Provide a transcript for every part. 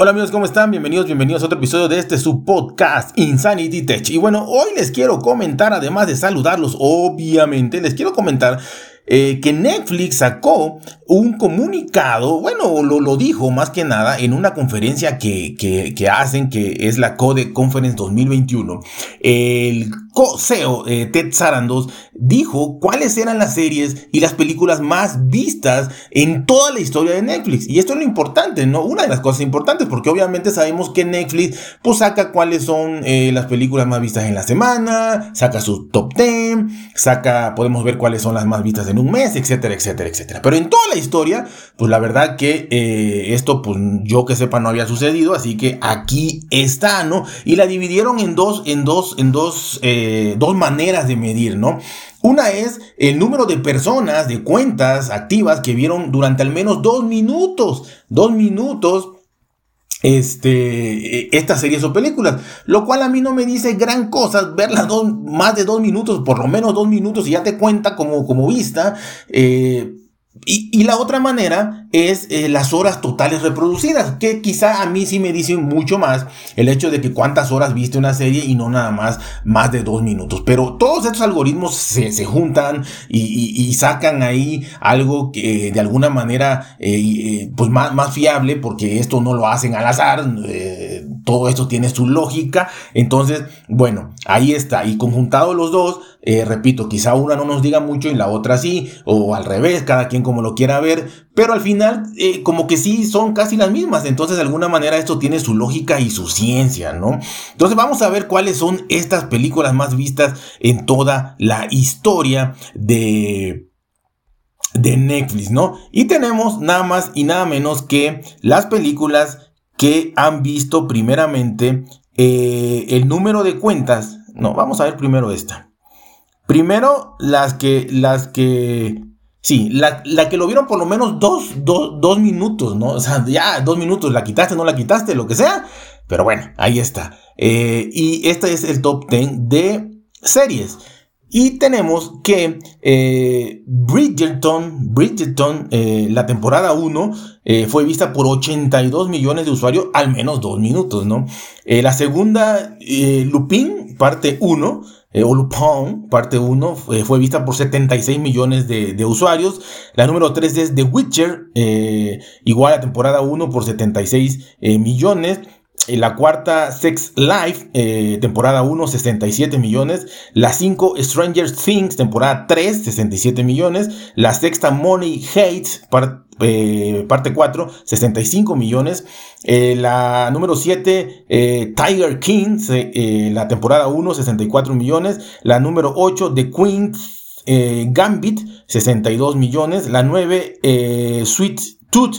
Hola amigos, ¿cómo están? Bienvenidos, bienvenidos a otro episodio de este su podcast Insanity Tech. Y bueno, hoy les quiero comentar, además de saludarlos, obviamente, les quiero comentar eh, que Netflix sacó un comunicado, bueno, lo, lo, dijo más que nada en una conferencia que, que, hacen, que es la Code Conference 2021. El CEO eh, Ted Sarandos dijo cuáles eran las series y las películas más vistas en toda la historia de Netflix. Y esto es lo importante, ¿no? Una de las cosas importantes, porque obviamente sabemos que Netflix pues saca cuáles son eh, las películas más vistas en la semana, saca su top 10, saca, podemos ver cuáles son las más vistas en un mes, etcétera, etcétera, etcétera. Pero en toda la historia, pues la verdad que eh, esto, pues yo que sepa, no había sucedido, así que aquí está, ¿no? Y la dividieron en dos, en dos, en dos, eh, dos maneras de medir, ¿no? Una es el número de personas, de cuentas activas que vieron durante al menos dos minutos, dos minutos este, estas series o películas, lo cual a mí no me dice gran cosa verlas dos, más de dos minutos, por lo menos dos minutos y ya te cuenta como, como vista. Eh, y, la otra manera es eh, las horas totales reproducidas, que quizá a mí sí me dicen mucho más el hecho de que cuántas horas viste una serie y no nada más más de dos minutos. Pero todos estos algoritmos se, se juntan y, sacan ahí algo que de alguna manera eh, eh, pues más, más, fiable, porque esto no lo hacen al azar, todo esto tiene su lógica. Entonces, bueno, ahí está. Y conjuntado los dos, repito, quizá una no nos diga mucho y la otra sí, o al revés, cada quien como lo quiera ver, pero al final eh, como que sí son casi las mismas, entonces de alguna manera esto tiene su lógica y su ciencia, ¿no? Entonces vamos a ver cuáles son estas películas más vistas en toda la historia de de Netflix, ¿no? Y tenemos nada más y nada menos que las películas que han visto primeramente eh, el número de cuentas. No, vamos a ver primero esta. Primero las que las que Sí, la, que lo vieron por lo menos dos, dos, minutos, ¿no? O sea, ya dos minutos, la quitaste, no la quitaste, lo que sea. Pero bueno, ahí está. Eh, y este es el top 10 de series. Y tenemos que eh, Bridgerton, Bridgerton eh, la temporada 1 fue vista por 82 millones de usuarios, al menos dos minutos, ¿no? la segunda, Lupin, parte 1, eh, parte 1, fue vista por 76 millones de, usuarios. La número 3 es The Witcher, eh, igual a temporada 1 por 76 eh, millones. Eh, la cuarta, Sex Life, temporada 1, 67 millones. La 5, Stranger Things, temporada 3, 67 millones. La sexta, Money Hates, parte 4, 65 millones. Eh, la número 7, eh, Tiger King, eh, la temporada 1, 64 millones. La número 8, The Queen Gambit, 62 millones. La 9, Sweet Tooth,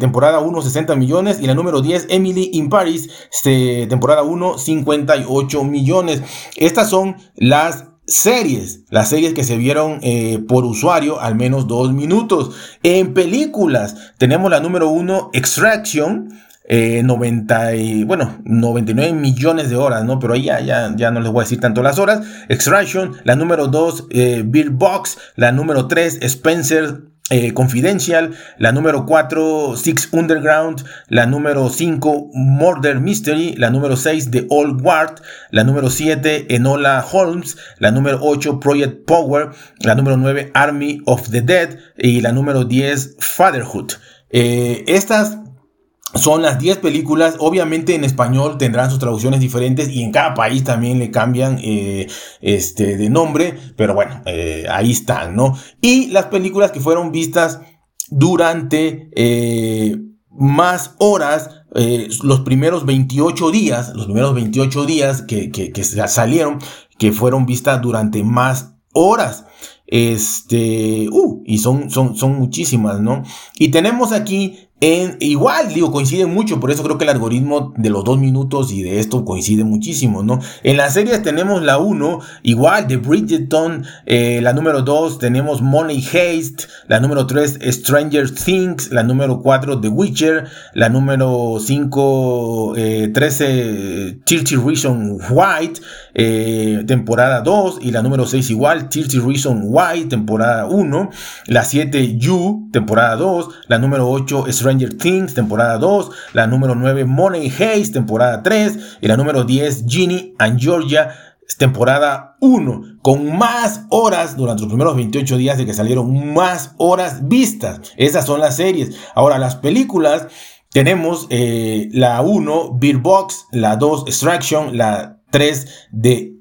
temporada 1, 60 millones. Y la número 10, Emily in Paris, temporada 1, 58 millones. Estas son las series, las series que se vieron eh, por usuario al menos dos minutos. En películas tenemos la número uno, Extraction. 90 eh, bueno, 99 millones de horas, ¿no? Pero ahí ya, ya, no les voy a decir tanto las horas. Extraction, la número 2, eh, Beer Box, la número 3, Spencer eh, Confidential, la número 4 Six Underground, la número 5 Murder Mystery, la número 6 The Old Guard, la número 7 Enola Holmes, la número 8 Project Power, la número 9 Army of the Dead y la número 10 Fatherhood. Eh, estas son las 10 películas, obviamente en español tendrán sus traducciones diferentes y en cada país también le cambian eh, este, de nombre, pero bueno, eh, ahí están, ¿no? Y las películas que fueron vistas durante eh, más horas, los primeros 28 días, los primeros 28 días que, que, salieron, que fueron vistas durante más horas. Este, uh, y son, son, son muchísimas, ¿no? Y tenemos aquí en, igual, digo, coincide mucho, por eso creo que el algoritmo de los dos minutos y de esto coincide muchísimo, ¿no? En las series tenemos la 1, igual, de Bridgerton, eh, la número 2 tenemos Money Haste, la número 3 Stranger Things, la número 4 The Witcher, la número 5 13 Churchill Reason White, eh, temporada 2 y la número 6 igual, 30 Reason Why, temporada 1, la 7 You, temporada 2, la número 8 Stranger Things, temporada 2, la número 9 Money Haze, temporada 3 y la número 10 Ginny and Georgia, temporada 1, con más horas durante los primeros 28 días de que salieron, más horas vistas. Esas son las series. Ahora, las películas, tenemos eh, la 1, Beer Box, la 2, Extraction, la 3 de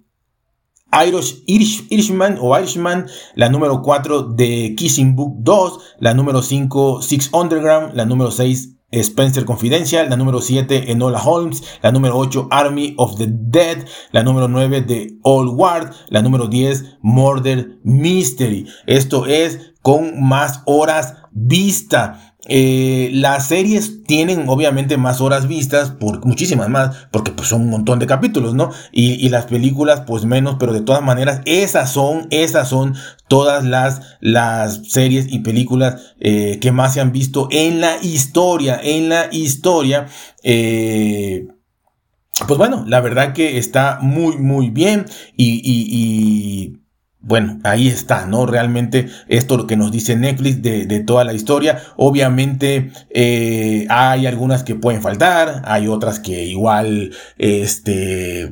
Irish, Irishman o Irishman, la número 4 de Kissing Book 2, la número 5 Six Underground, la número 6 Spencer Confidential, la número 7 Enola Holmes, la número 8 Army of the Dead, la número 9 de Old Ward, la número 10 Murder Mystery. Esto es con más horas vista. Eh, las series tienen obviamente más horas vistas, por muchísimas más, porque pues son un montón de capítulos, ¿no? Y, las películas pues menos, pero de todas maneras esas son, esas son todas las, las series y películas eh, que más se han visto en la historia, en la historia. Eh, pues bueno, la verdad que está muy, muy bien y bueno, ahí está, ¿no? Realmente esto lo que nos dice Netflix de, toda la historia. Obviamente eh, hay algunas que pueden faltar, hay otras que igual este,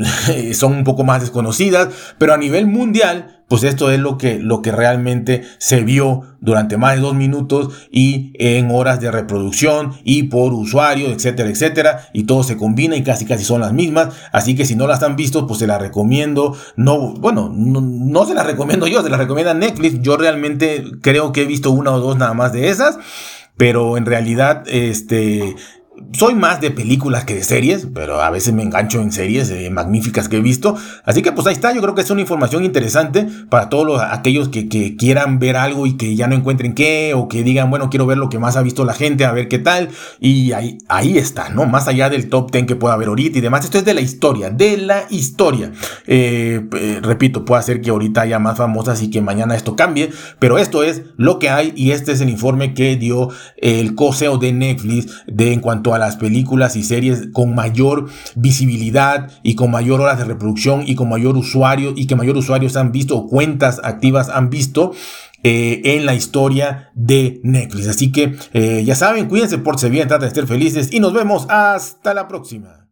son un poco más desconocidas, pero a nivel mundial pues esto es lo que, lo que realmente se vio durante más de dos minutos y en horas de reproducción y por usuario, etcétera, etcétera. Y todo se combina y casi casi son las mismas. Así que si no las han visto, pues se las recomiendo. No, bueno, no, no se las recomiendo yo, se las recomienda Netflix. Yo realmente creo que he visto una o dos nada más de esas. Pero en realidad, este, soy más de películas que de series, pero a veces me engancho en series eh, magníficas que he visto. Así que pues ahí está, yo creo que es una información interesante para todos aquellos que, quieran ver algo y que ya no encuentren qué, o que digan, bueno, quiero ver lo que más ha visto la gente, a ver qué tal. Y ahí, está, ¿no? Más allá del top 10 que pueda haber ahorita y demás. Esto es de la historia, de la historia. Eh, eh, repito, puede ser que ahorita haya más famosas y que mañana esto cambie, pero esto es lo que hay y este es el informe que dio el coseo de Netflix de en a las películas y series con mayor visibilidad y con mayor horas de reproducción y con mayor usuario y que mayor usuarios han visto o cuentas activas han visto eh, en la historia de Netflix. Así que eh, ya saben, cuídense, por bien, traten de estar felices y nos vemos hasta la próxima.